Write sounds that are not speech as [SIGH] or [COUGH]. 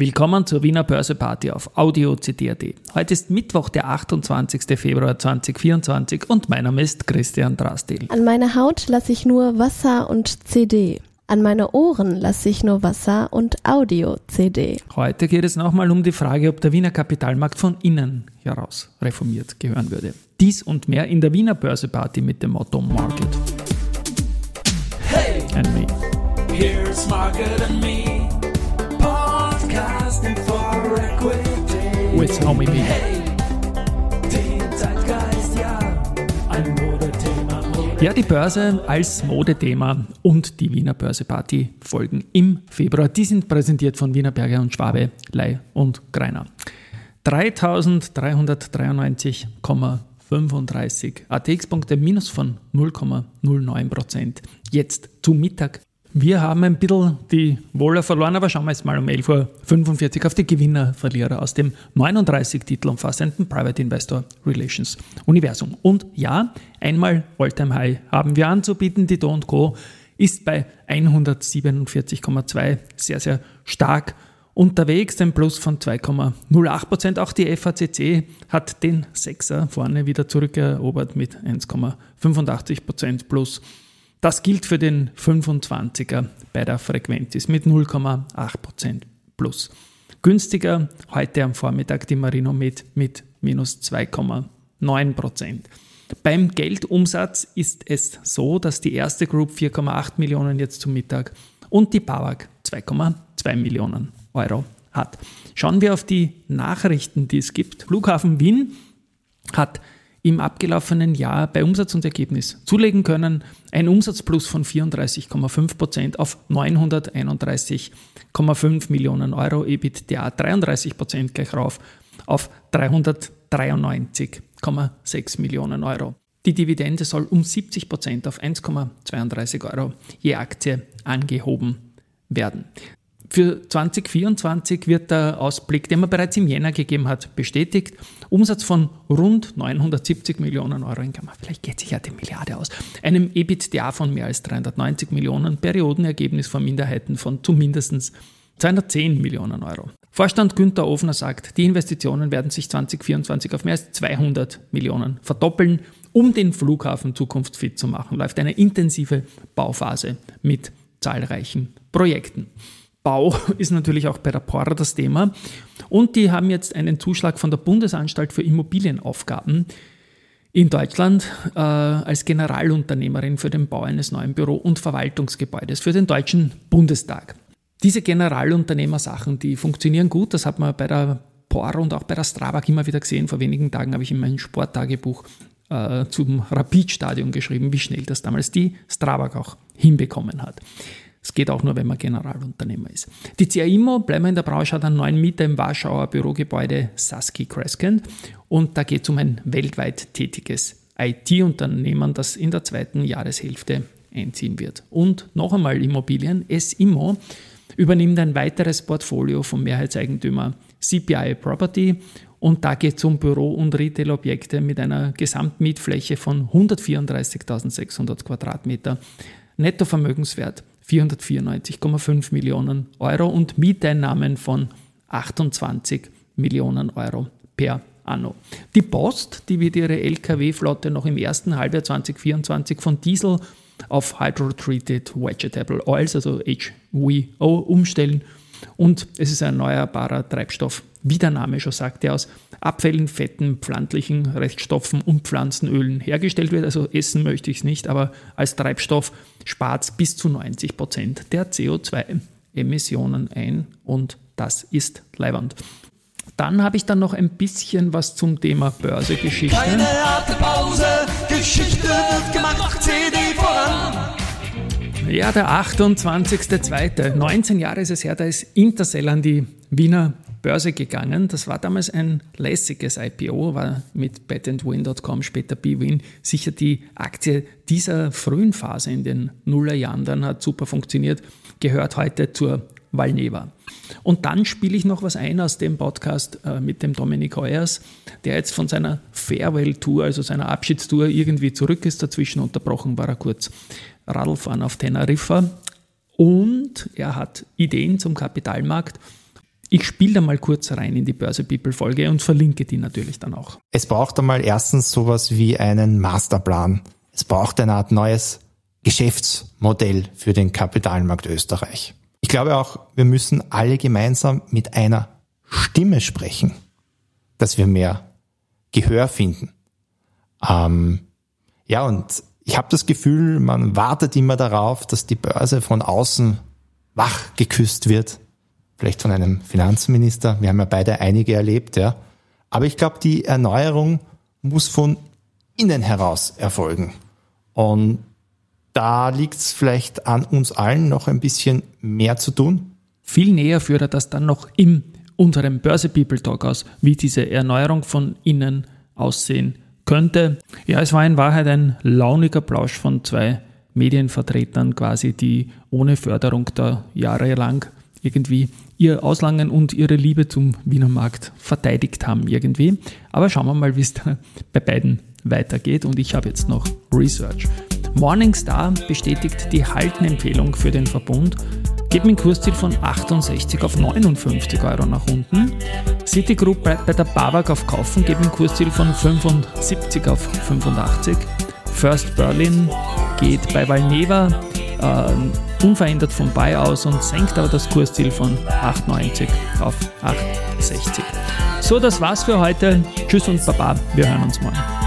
Willkommen zur Wiener Börseparty auf Audio CD.at. Heute ist Mittwoch, der 28. Februar 2024 und mein Name ist Christian Drastil. An meiner Haut lasse ich nur Wasser und CD. An meine Ohren lasse ich nur Wasser und Audio-CD. Heute geht es nochmal um die Frage, ob der Wiener Kapitalmarkt von innen heraus reformiert gehören würde. Dies und mehr in der Wiener Börseparty mit dem Motto Market. Hey, and me. Here's Market and me. Ja, die Börse als Modethema und die Wiener Börseparty folgen im Februar. Die sind präsentiert von Wiener Berger und Schwabe, Lei und Greiner. 3393,35 ATX-Punkte minus von 0,09%. Jetzt zu Mittag. Wir haben ein bisschen die Wohler verloren, aber schauen wir jetzt mal um 11.45 Uhr auf die Gewinner-Verlierer aus dem 39 Titel umfassenden Private Investor Relations Universum. Und ja, einmal Alltime High haben wir anzubieten. Die Do Co. ist bei 147,2 sehr, sehr stark unterwegs, ein Plus von 2,08%. Auch die FACC hat den Sechser vorne wieder zurückerobert mit 1,85% Plus. Das gilt für den 25er bei der Frequentis mit 0,8% Plus. Günstiger heute am Vormittag die Marino mit, mit minus 2,9%. Beim Geldumsatz ist es so, dass die erste Group 4,8 Millionen jetzt zum Mittag und die BAWAG 2,2 Millionen Euro hat. Schauen wir auf die Nachrichten, die es gibt. Flughafen Wien hat im abgelaufenen Jahr bei Umsatz und Ergebnis zulegen können. Ein Umsatzplus von 34,5% auf 931,5 Millionen Euro, EBITDA 33% gleich rauf auf 393,6 Millionen Euro. Die Dividende soll um 70% auf 1,32 Euro je Aktie angehoben werden. Für 2024 wird der Ausblick, den man bereits im Jänner gegeben hat, bestätigt. Umsatz von rund 970 Millionen Euro in Kammer. Vielleicht geht sich ja die Milliarde aus. Einem EBITDA von mehr als 390 Millionen, Periodenergebnis von Minderheiten von zumindest 210 Millionen Euro. Vorstand Günther Ofner sagt, die Investitionen werden sich 2024 auf mehr als 200 Millionen verdoppeln. Um den Flughafen zukunftsfit zu machen, läuft eine intensive Bauphase mit zahlreichen Projekten. Bau [LAUGHS] ist natürlich auch bei der POR das Thema. Und die haben jetzt einen Zuschlag von der Bundesanstalt für Immobilienaufgaben in Deutschland äh, als Generalunternehmerin für den Bau eines neuen Büro- und Verwaltungsgebäudes für den Deutschen Bundestag. Diese Generalunternehmersachen, die funktionieren gut. Das hat man bei der POR und auch bei der Strabag immer wieder gesehen. Vor wenigen Tagen habe ich in meinem Sporttagebuch äh, zum Rapid-Stadion geschrieben, wie schnell das damals die Strabag auch hinbekommen hat. Es geht auch nur, wenn man Generalunternehmer ist. Die CAIMO, bleiben wir in der Branche, hat einen neuen Mieter im Warschauer Bürogebäude Saski Crescent und da geht es um ein weltweit tätiges IT-Unternehmen, das in der zweiten Jahreshälfte einziehen wird. Und noch einmal Immobilien. S-Immo übernimmt ein weiteres Portfolio vom Mehrheitseigentümer CPI Property und da geht es um Büro- und Retail-Objekte mit einer Gesamtmietfläche von 134.600 Quadratmeter. Nettovermögenswert 494,5 Millionen Euro und Mieteinnahmen von 28 Millionen Euro per anno. Die Post, die wird ihre Lkw-Flotte noch im ersten Halbjahr 2024 von Diesel auf Hydrotreated Vegetable Oils, also HVO, umstellen. Und es ist ein erneuerbarer Treibstoff, wie der Name schon sagt, der aus Abfällen, Fetten, pflanzlichen Reststoffen und Pflanzenölen hergestellt wird. Also essen möchte ich es nicht, aber als Treibstoff spart es bis zu 90 Prozent der CO2-Emissionen ein und das ist leiwand. Dann habe ich dann noch ein bisschen was zum Thema Börsegeschichte. Keine harte Pause, Geschichte Ja, der 28.02. 19 Jahre ist es her, da ist Intercell an die Wiener Börse gegangen. Das war damals ein lässiges IPO, war mit betandwin.com, später BWin, sicher die Aktie dieser frühen Phase in den Nullerjahren. Dann hat super funktioniert, gehört heute zur Valneva. Und dann spiele ich noch was ein aus dem Podcast äh, mit dem Dominik Heuers, der jetzt von seiner Farewell-Tour, also seiner Abschiedstour, irgendwie zurück ist. Dazwischen unterbrochen war er kurz Radlfahren auf Teneriffa. Und er hat Ideen zum Kapitalmarkt. Ich spiele da mal kurz rein in die Börse People Folge und verlinke die natürlich dann auch. Es braucht einmal erstens sowas wie einen Masterplan. Es braucht eine Art neues Geschäftsmodell für den Kapitalmarkt Österreich. Ich glaube auch, wir müssen alle gemeinsam mit einer Stimme sprechen, dass wir mehr Gehör finden. Ähm, ja, und ich habe das Gefühl, man wartet immer darauf, dass die Börse von außen wach geküsst wird vielleicht von einem Finanzminister. Wir haben ja beide einige erlebt, ja. Aber ich glaube, die Erneuerung muss von innen heraus erfolgen. Und da liegt es vielleicht an uns allen noch ein bisschen mehr zu tun. Viel näher führt er das dann noch in unserem Börse People Talk aus, wie diese Erneuerung von innen aussehen könnte. Ja, es war in Wahrheit ein launiger Plausch von zwei Medienvertretern quasi, die ohne Förderung da jahrelang irgendwie ihr Auslangen und ihre Liebe zum Wiener Markt verteidigt haben irgendwie. Aber schauen wir mal, wie es da bei beiden weitergeht. Und ich habe jetzt noch Research. Morningstar bestätigt die Haltenempfehlung für den Verbund, geht mit dem Kursziel von 68 auf 59 Euro nach unten. Citigroup bleibt bei der BAWAG auf Kaufen, mit dem Kursziel von 75 auf 85. First Berlin geht bei Valneva äh, unverändert vom Buy aus und senkt aber das Kursziel von 8,90 auf 8,60. So, das war's für heute. Tschüss und Baba. Wir hören uns morgen.